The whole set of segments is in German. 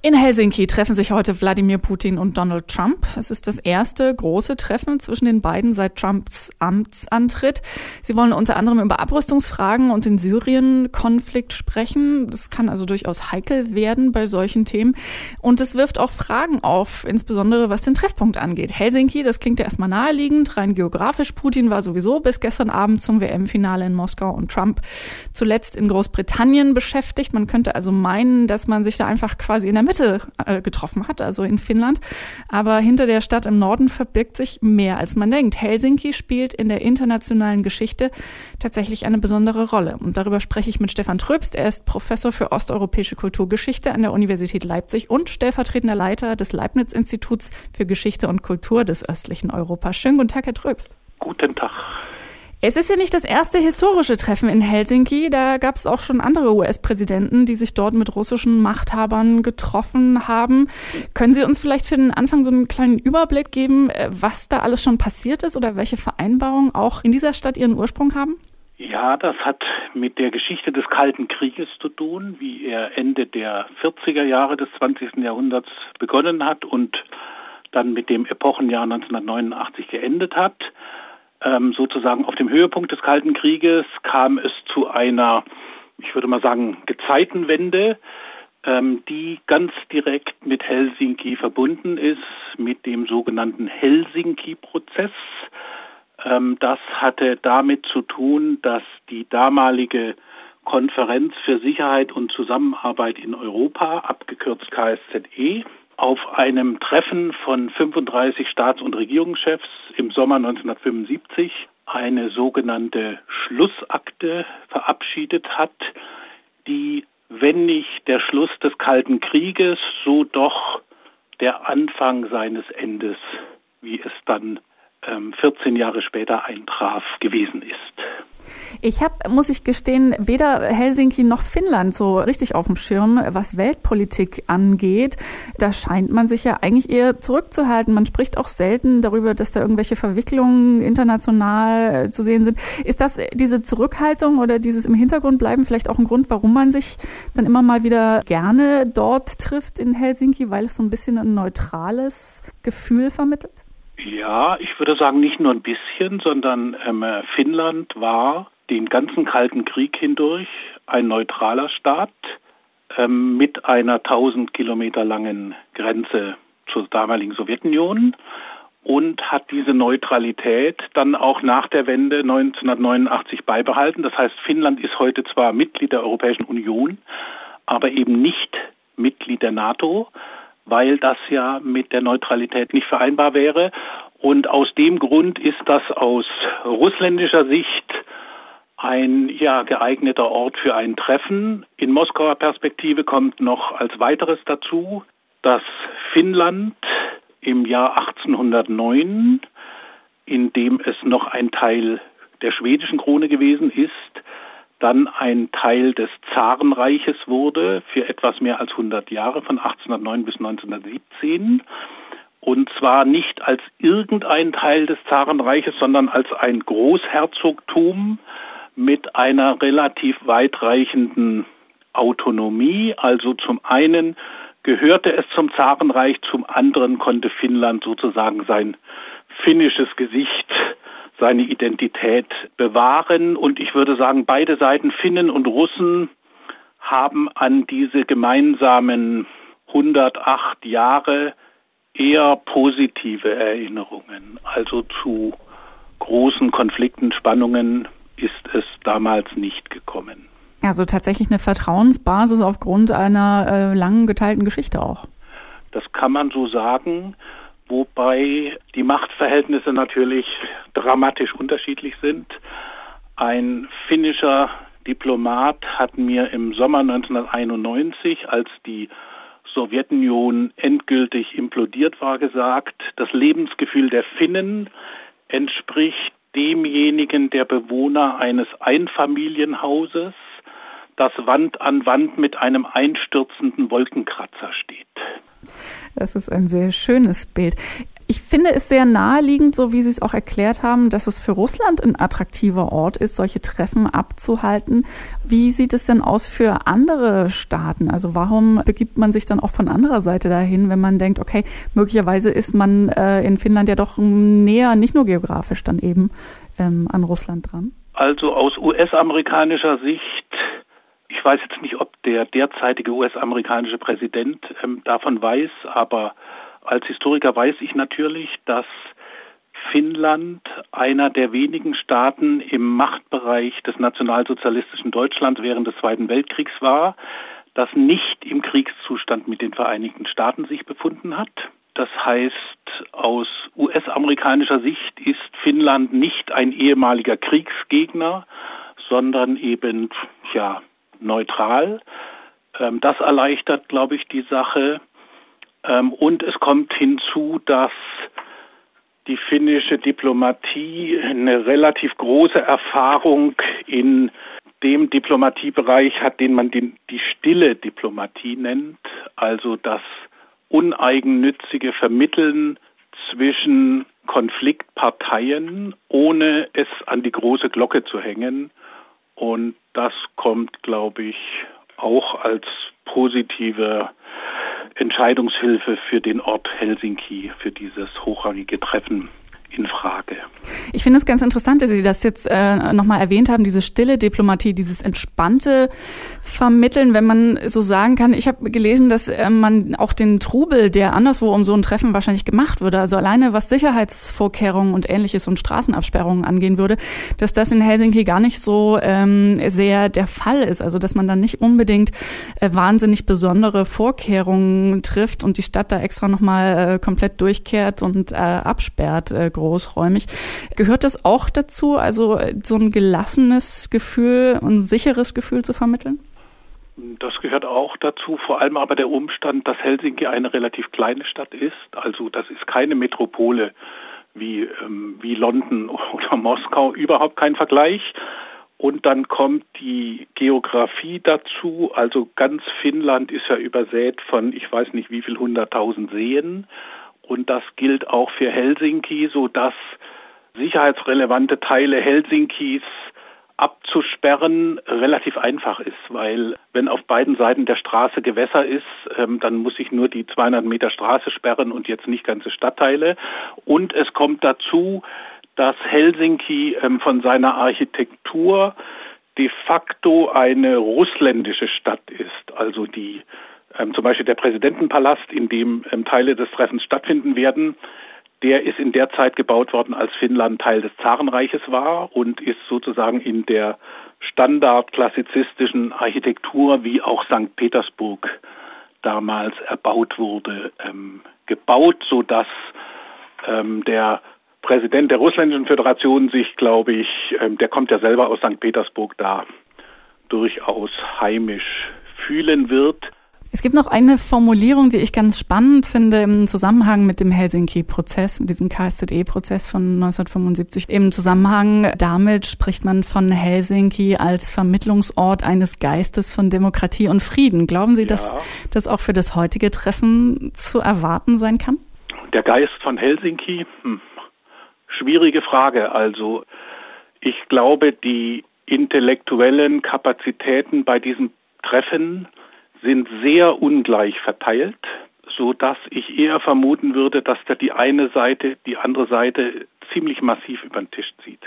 In Helsinki treffen sich heute Wladimir Putin und Donald Trump. Es ist das erste große Treffen zwischen den beiden seit Trumps Amtsantritt. Sie wollen unter anderem über Abrüstungsfragen und den Syrien-Konflikt sprechen. Das kann also durchaus heikel werden bei solchen Themen. Und es wirft auch Fragen auf, insbesondere was den Treffpunkt angeht. Helsinki, das klingt ja erstmal naheliegend, rein geografisch. Putin war sowieso bis gestern Abend zum WM-Finale in Moskau und Trump zuletzt in Großbritannien beschäftigt. Man könnte also meinen, dass man sich da einfach quasi in der Mitte äh, getroffen hat, also in Finnland. Aber hinter der Stadt im Norden verbirgt sich mehr, als man denkt. Helsinki spielt in der internationalen Geschichte tatsächlich eine besondere Rolle. Und darüber spreche ich mit Stefan Tröbst. Er ist Professor für osteuropäische Kulturgeschichte an der Universität Leipzig und stellvertretender Leiter des Leibniz-Instituts für Geschichte und Kultur des östlichen Europa. Schönen guten Tag, Herr Tröbst. Guten Tag. Es ist ja nicht das erste historische Treffen in Helsinki. Da gab es auch schon andere US-Präsidenten, die sich dort mit russischen Machthabern getroffen haben. Können Sie uns vielleicht für den Anfang so einen kleinen Überblick geben, äh, was da alles schon passiert ist oder welche Vereinbarungen auch in dieser Stadt ihren Ursprung haben? Ja, das hat mit der Geschichte des Kalten Krieges zu tun, wie er Ende der 40er Jahre des 20. Jahrhunderts begonnen hat und dann mit dem Epochenjahr 1989 geendet hat ähm, sozusagen auf dem Höhepunkt des Kalten Krieges kam es zu einer, ich würde mal sagen, Gezeitenwende, ähm, die ganz direkt mit Helsinki verbunden ist, mit dem sogenannten Helsinki-Prozess. Ähm, das hatte damit zu tun, dass die damalige Konferenz für Sicherheit und Zusammenarbeit in Europa, abgekürzt KSZE, auf einem Treffen von 35 Staats- und Regierungschefs im Sommer 1975 eine sogenannte Schlussakte verabschiedet hat, die, wenn nicht der Schluss des Kalten Krieges, so doch der Anfang seines Endes, wie es dann 14 Jahre später eintraf, gewesen ist. Ich habe, muss ich gestehen, weder Helsinki noch Finnland so richtig auf dem Schirm, was Weltpolitik angeht. Da scheint man sich ja eigentlich eher zurückzuhalten. Man spricht auch selten darüber, dass da irgendwelche Verwicklungen international äh, zu sehen sind. Ist das diese Zurückhaltung oder dieses im Hintergrund bleiben vielleicht auch ein Grund, warum man sich dann immer mal wieder gerne dort trifft in Helsinki, weil es so ein bisschen ein neutrales Gefühl vermittelt? Ja, ich würde sagen, nicht nur ein bisschen, sondern ähm, Finnland war den ganzen Kalten Krieg hindurch ein neutraler Staat ähm, mit einer 1000 Kilometer langen Grenze zur damaligen Sowjetunion und hat diese Neutralität dann auch nach der Wende 1989 beibehalten. Das heißt, Finnland ist heute zwar Mitglied der Europäischen Union, aber eben nicht Mitglied der NATO weil das ja mit der Neutralität nicht vereinbar wäre. Und aus dem Grund ist das aus russländischer Sicht ein ja, geeigneter Ort für ein Treffen. In Moskauer Perspektive kommt noch als weiteres dazu, dass Finnland im Jahr 1809, in dem es noch ein Teil der schwedischen Krone gewesen ist, dann ein Teil des Zarenreiches wurde für etwas mehr als 100 Jahre, von 1809 bis 1917. Und zwar nicht als irgendein Teil des Zarenreiches, sondern als ein Großherzogtum mit einer relativ weitreichenden Autonomie. Also zum einen gehörte es zum Zarenreich, zum anderen konnte Finnland sozusagen sein finnisches Gesicht seine Identität bewahren. Und ich würde sagen, beide Seiten, Finnen und Russen, haben an diese gemeinsamen 108 Jahre eher positive Erinnerungen. Also zu großen Konflikten, Spannungen ist es damals nicht gekommen. Also tatsächlich eine Vertrauensbasis aufgrund einer äh, langen geteilten Geschichte auch. Das kann man so sagen wobei die Machtverhältnisse natürlich dramatisch unterschiedlich sind. Ein finnischer Diplomat hat mir im Sommer 1991, als die Sowjetunion endgültig implodiert war, gesagt, das Lebensgefühl der Finnen entspricht demjenigen der Bewohner eines Einfamilienhauses, das Wand an Wand mit einem einstürzenden Wolkenkratzer steht. Das ist ein sehr schönes Bild. Ich finde es sehr naheliegend, so wie Sie es auch erklärt haben, dass es für Russland ein attraktiver Ort ist, solche Treffen abzuhalten. Wie sieht es denn aus für andere Staaten? Also warum begibt man sich dann auch von anderer Seite dahin, wenn man denkt, okay, möglicherweise ist man äh, in Finnland ja doch näher, nicht nur geografisch dann eben ähm, an Russland dran? Also aus US-amerikanischer Sicht ich weiß jetzt nicht, ob der derzeitige US-amerikanische Präsident ähm, davon weiß, aber als Historiker weiß ich natürlich, dass Finnland einer der wenigen Staaten im Machtbereich des nationalsozialistischen Deutschlands während des Zweiten Weltkriegs war, das nicht im Kriegszustand mit den Vereinigten Staaten sich befunden hat. Das heißt, aus US-amerikanischer Sicht ist Finnland nicht ein ehemaliger Kriegsgegner, sondern eben ja, neutral. Ähm, das erleichtert, glaube ich, die Sache. Ähm, und es kommt hinzu, dass die finnische Diplomatie eine relativ große Erfahrung in dem Diplomatiebereich hat, den man die, die stille Diplomatie nennt, also das uneigennützige Vermitteln zwischen Konfliktparteien, ohne es an die große Glocke zu hängen. Und das kommt, glaube ich, auch als positive Entscheidungshilfe für den Ort Helsinki, für dieses hochrangige Treffen in Frage. Ich finde es ganz interessant, dass Sie das jetzt äh, nochmal erwähnt haben, diese stille Diplomatie, dieses entspannte Vermitteln, wenn man so sagen kann. Ich habe gelesen, dass äh, man auch den Trubel, der anderswo um so ein Treffen wahrscheinlich gemacht würde, also alleine was Sicherheitsvorkehrungen und ähnliches und Straßenabsperrungen angehen würde, dass das in Helsinki gar nicht so ähm, sehr der Fall ist. Also dass man dann nicht unbedingt äh, wahnsinnig besondere Vorkehrungen trifft und die Stadt da extra nochmal äh, komplett durchkehrt und äh, absperrt. Äh, großräumig. Gehört das auch dazu, also so ein gelassenes Gefühl und sicheres Gefühl zu vermitteln? Das gehört auch dazu, vor allem aber der Umstand, dass Helsinki eine relativ kleine Stadt ist. Also das ist keine Metropole wie, ähm, wie London oder Moskau, überhaupt kein Vergleich. Und dann kommt die Geografie dazu. Also ganz Finnland ist ja übersät von, ich weiß nicht wie viel, hunderttausend Seen. Und das gilt auch für Helsinki, sodass sicherheitsrelevante Teile Helsinkis abzusperren relativ einfach ist, weil wenn auf beiden Seiten der Straße Gewässer ist, ähm, dann muss ich nur die 200 Meter Straße sperren und jetzt nicht ganze Stadtteile. Und es kommt dazu, dass Helsinki ähm, von seiner Architektur de facto eine russländische Stadt ist. Also die zum Beispiel der Präsidentenpalast, in dem ähm, Teile des Treffens stattfinden werden, der ist in der Zeit gebaut worden, als Finnland Teil des Zarenreiches war und ist sozusagen in der standardklassizistischen Architektur, wie auch St. Petersburg damals erbaut wurde, ähm, gebaut, sodass ähm, der Präsident der Russländischen Föderation sich, glaube ich, ähm, der kommt ja selber aus St. Petersburg da, durchaus heimisch fühlen wird. Es gibt noch eine Formulierung, die ich ganz spannend finde im Zusammenhang mit dem Helsinki-Prozess, mit diesem KSZE-Prozess von 1975. Im Zusammenhang damit spricht man von Helsinki als Vermittlungsort eines Geistes von Demokratie und Frieden. Glauben Sie, ja. dass das auch für das heutige Treffen zu erwarten sein kann? Der Geist von Helsinki? Hm. Schwierige Frage. Also ich glaube, die intellektuellen Kapazitäten bei diesem Treffen sind sehr ungleich verteilt, so dass ich eher vermuten würde, dass da die eine Seite die andere Seite ziemlich massiv über den Tisch zieht.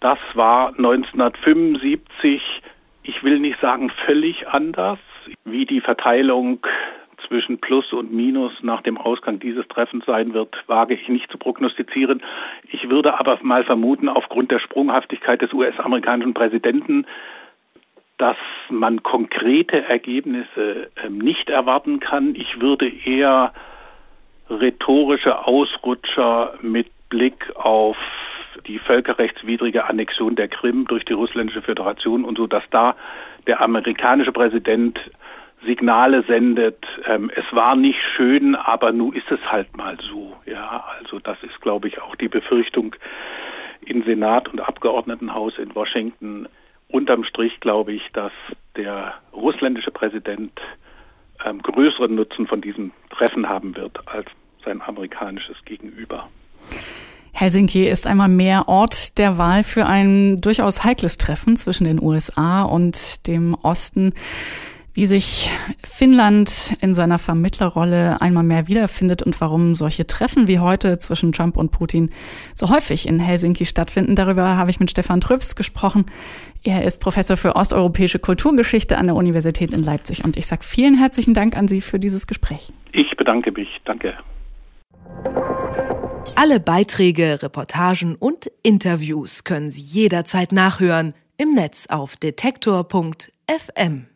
Das war 1975, ich will nicht sagen völlig anders, wie die Verteilung zwischen Plus und Minus nach dem Ausgang dieses Treffens sein wird, wage ich nicht zu prognostizieren. Ich würde aber mal vermuten, aufgrund der Sprunghaftigkeit des US-amerikanischen Präsidenten dass man konkrete Ergebnisse ähm, nicht erwarten kann. Ich würde eher rhetorische Ausrutscher mit Blick auf die völkerrechtswidrige Annexion der Krim durch die russländische Föderation und so, dass da der amerikanische Präsident Signale sendet, ähm, es war nicht schön, aber nun ist es halt mal so. Ja, also das ist, glaube ich, auch die Befürchtung im Senat und Abgeordnetenhaus in Washington unterm Strich glaube ich, dass der russländische Präsident ähm, größeren Nutzen von diesem Treffen haben wird als sein amerikanisches Gegenüber. Helsinki ist einmal mehr Ort der Wahl für ein durchaus heikles Treffen zwischen den USA und dem Osten. Wie sich Finnland in seiner Vermittlerrolle einmal mehr wiederfindet und warum solche Treffen wie heute zwischen Trump und Putin so häufig in Helsinki stattfinden, darüber habe ich mit Stefan Tröps gesprochen. Er ist Professor für osteuropäische Kulturgeschichte an der Universität in Leipzig und ich sage vielen herzlichen Dank an Sie für dieses Gespräch. Ich bedanke mich. Danke. Alle Beiträge, Reportagen und Interviews können Sie jederzeit nachhören im Netz auf detektor.fm.